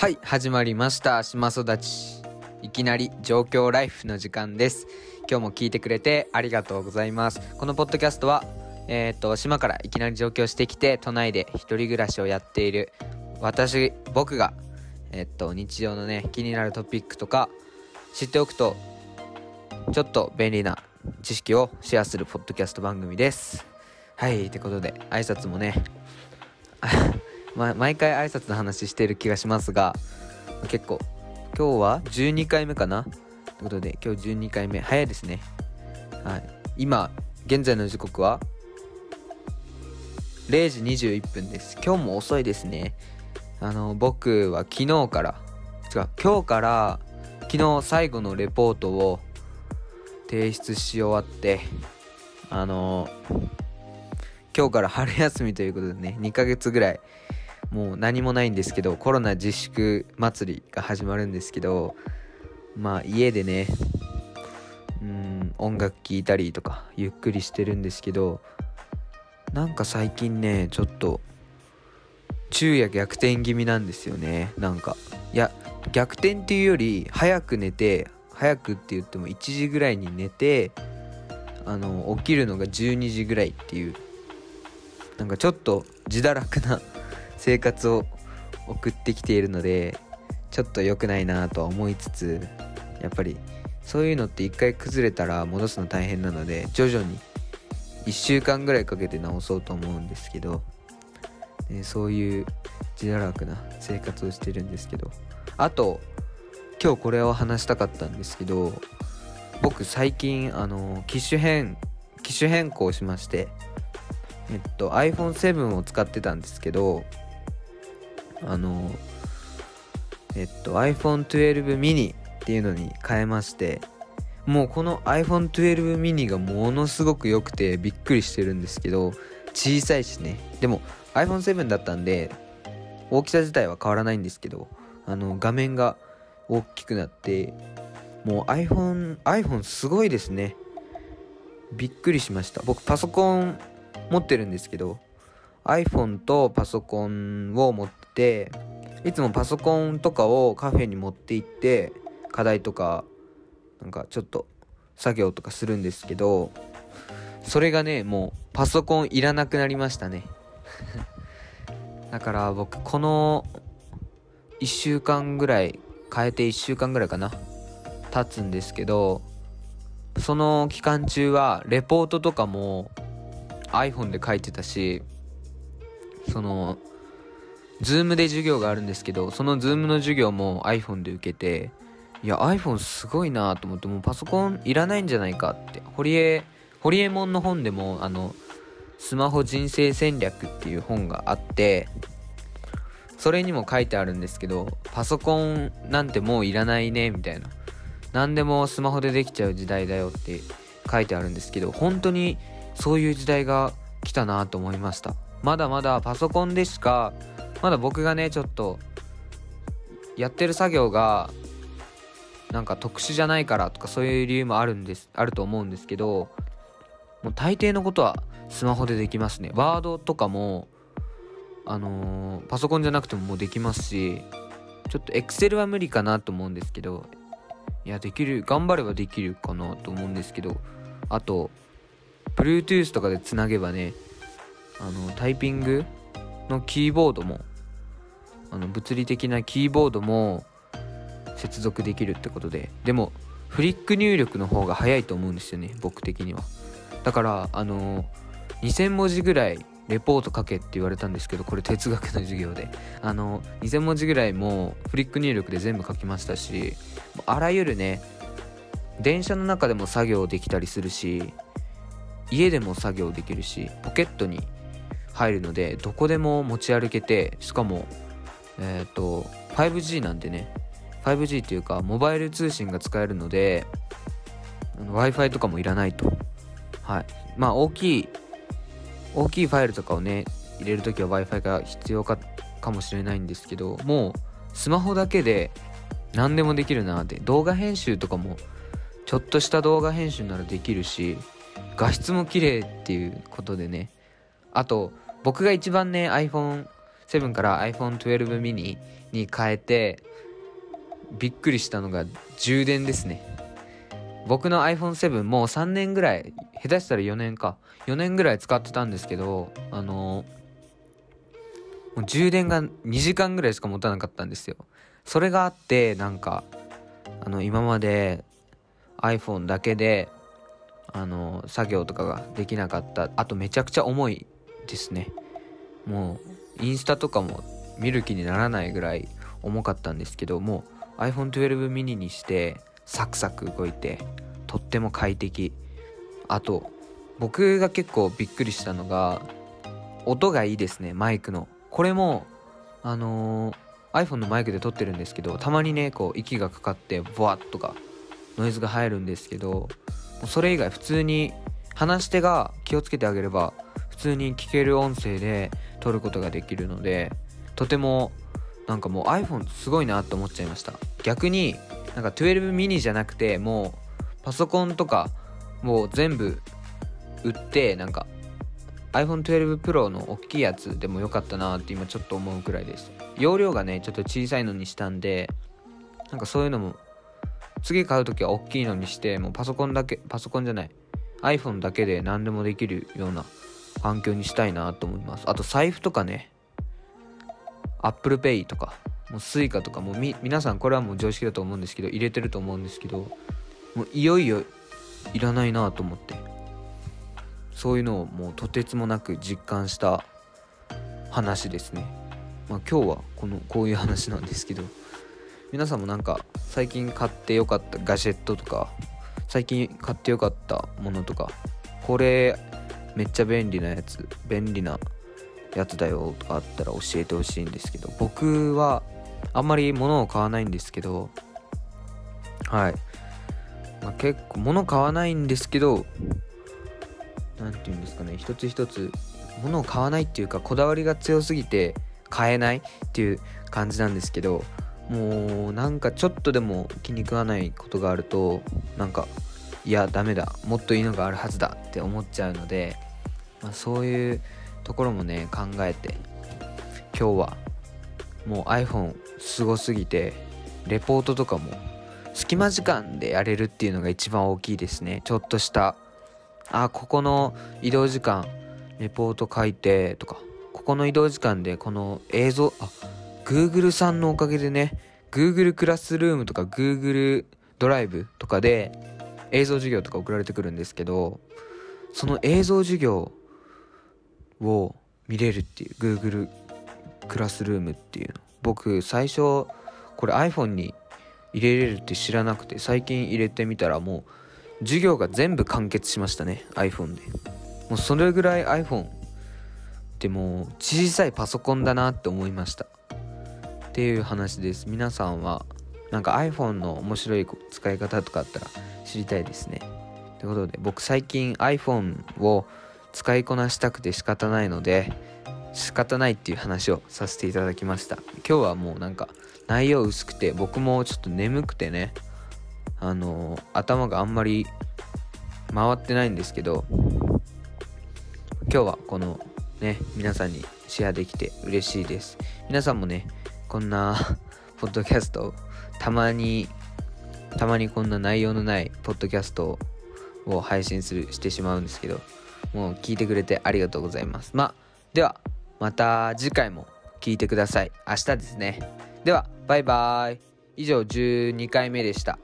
はい始まりました。島育ち。いきなり状況ライフの時間です。今日も聞いてくれてありがとうございます。このポッドキャストはえっ、と島からいきなり上京してきて都内で一人暮らしをやっている私僕がえっ、と日常のね気になるトピックとか知っておくとちょっと便利な知識をシェアするポッドキャスト番組です。はいってことで挨拶もねま、毎回挨拶の話してる気がしますが結構今日は12回目かな？ということで今日12回目。早いですね。はい。今現在の時刻は0時21分です。今日も遅いですね。あの僕は昨日から違う今日から昨日最後のレポートを提出し終わってあの今日から春休みということでね2ヶ月ぐらいもう何もないんですけどコロナ自粛祭りが始まるんですけどまあ家でねうん音楽聴いたりとかゆっくりしてるんですけどなんか最近ねちょっと昼夜逆転気味なんですよね。なんかいや逆転っていうより早く寝て早くって言っても1時ぐらいに寝てあの起きるのが12時ぐらいっていうなんかちょっと自堕落な生活を送ってきているのでちょっと良くないなとは思いつつやっぱりそういうのって一回崩れたら戻すの大変なので徐々に1週間ぐらいかけて直そうと思うんですけど、ね、そういう自堕落な生活をしてるんですけど。あと今日これを話したかったんですけど僕最近あの機種変機種変更しましてえっと iPhone7 を使ってたんですけどあのえっと iPhone12 mini っていうのに変えましてもうこの iPhone12 mini がものすごく良くてびっくりしてるんですけど小さいしね。でも iPhone7 だったんで大きさ自体は変わらないんですけどあの画面が大きくなってもう iPhone iPhone すごいですね。びっくりしました。僕パソコン持ってるんですけど iPhone とパソコンを持ってていつもパソコンとかをカフェに持って行って課題とかなんかちょっと作業とかするんですけどそれがねもうパソコンいらなくなりましたね。だから僕この1週間ぐらい変えて1週間ぐらいかな経つんですけどその期間中はレポートとかも iPhone で書いてたしその Zoom で授業があるんですけどその Zoom の授業も iPhone で受けていや iPhone すごいなと思ってもうパソコンいらないんじゃないかって。堀江堀江門の本でもあのスマホ人生戦略っていう本があってそれにも書いてあるんですけどパソコンなんてもういらないねみたいな。何でもスマホでできちゃう時代だよって書いてあるんですけど本当にそういう時代が来たなと思いました。まだまだパソコンでしかまだ僕がねちょっとやってる作業がなんか特殊じゃないからとかそういう理由もあるんですあると思うんですけどもう大抵のことはスマホでできますね。ワードとかもあのー、パソコンじゃなくてももうできますしちょっと Excel は無理かなと思うんですけどいやできる頑張ればできるかなと思うんですけどあと Bluetooth とかでつなげばねあのタイピングのキーボードもあの物理的なキーボードも接続できるってことででもフリック入力の方が早いと思うんですよね僕的には。だからあの2000文字ぐらいレポート書けって言われたんですけどこれ哲学の授業で。あの2000文字ぐらいもフリック入力で全部書きましたしあらゆるね電車の中でも作業できたりするし家でも作業できるしポケットに入るのでどこでも持ち歩けてしかもえっ、ー、と 5G なんでね。5G っていうかモバイル通信が使えるので w i f i とかもいらないと。はい。まあ大きい大きいファイルとかをね入れるときは w i f i が必要かかもしれないんですけどもうスマホだけで何でもできるなって。動画編集とかもちょっとした動画編集ならできるし画質も綺麗っていうことでね。あと僕が一番ね iPhone 7から iPhone12 mini に変えてびっくりしたのが充電ですね。僕の iPhone7 もう3年ぐらい下手したら4年か。4年ぐらい使ってたんですけどあのもう充電が2時間ぐらいしか持たなかったんですよ。それがあってなんかあの今まで iPhone だけであの作業とかができなかった。あとめちゃくちゃ重いですね。もうインスタとかも見る気にならないぐらい重かったんですけども iPhone12 mini にしてサクサク動いてとっても快適。あと僕が結構びっくりしたのが音がいいですねマイクの。これもあのー、iPhone のマイクで撮ってるんですけどたまにねこう息がかかってボワッとかノイズが入るんですけどそれ以外普通に話し手が気をつけてあげれば普通に聞ける音声で撮ることができるのでとてもなんかもう iPhone すごいなって思っちゃいました。逆になんか12 mini じゃなくてもうパソコンとかもう全部売ってなんか iPhone12 Pro の大きいやつでもよかったなって今ちょっと思うくらいです。容量がねちょっと小さいのにしたんでなんかそういうのも次買う時は大きいのにしてもうパソコンだけパソコンじゃない iPhone だけで何でもできるような環境にしたいなと思います。あと財布とかね。Apple Pay とか。もう Suica とかもうみ皆さんこれはもう常識だと思うんですけど入れてると思うんですけどもういよいよいらないなと思って。そういうのをもうとてつもなく実感した話ですね。まあ今日はこのこういう話なんですけど皆さんもなんか最近買ってよかったガジェットとか最近買ってよかったものとかこれめっちゃ便利なやつ便利なやつだよとかあったら教えてほしいんですけど僕はあんまり物を買わないんですけどはい、まあ、結構物買わないんですけど何て言うんですかね一つ一つ物を買わないっていうかこだわりが強すぎて買えないっていう感じなんですけどもうなんかちょっとでも気に食わないことがあるとなんかいやダメだもっといいのがあるはずだって思っちゃうので、まあ、そういうところもね考えて今日はもう iPhone すごすぎてレポートとかも隙間時間でやれるっていうのが一番大きいですね。ちょっとしたあここの移動時間レポート書いてとかここの移動時間でこの映像あ Google さんのおかげでね、Google クラスルームとか Google ドライブとかで映像授業とか送られてくるんですけど、その映像授業を見れるっていう Google クラスルームっていうの。僕最初これ iPhone に入れれるって知らなくて最近入れてみたらもう授業が全部完結しましたね iPhone で。もうそれぐらい iPhone ってもう小さいパソコンだなって思いました。っていう話です。皆さんはなんか iPhone の面白い使い方とかあったら知りたいですね。ということで僕最近 iPhone を使いこなしたくて仕方ないので仕方ないっていう話をさせていただきました。今日はもうなんか内容薄くて僕もちょっと眠くてねあのー、頭があんまり回ってないんですけど今日はこのね皆さんにシェアできて嬉しいです。皆さんもねこんな ポッドキャストたまにたまにこんな内容のないポッドキャストを配信するしてしまうんですけどもう聞いてくれてありがとうございます。まあではまた次回も聞いてください。明日ですね。ではバイバーイ。以上12回目でした。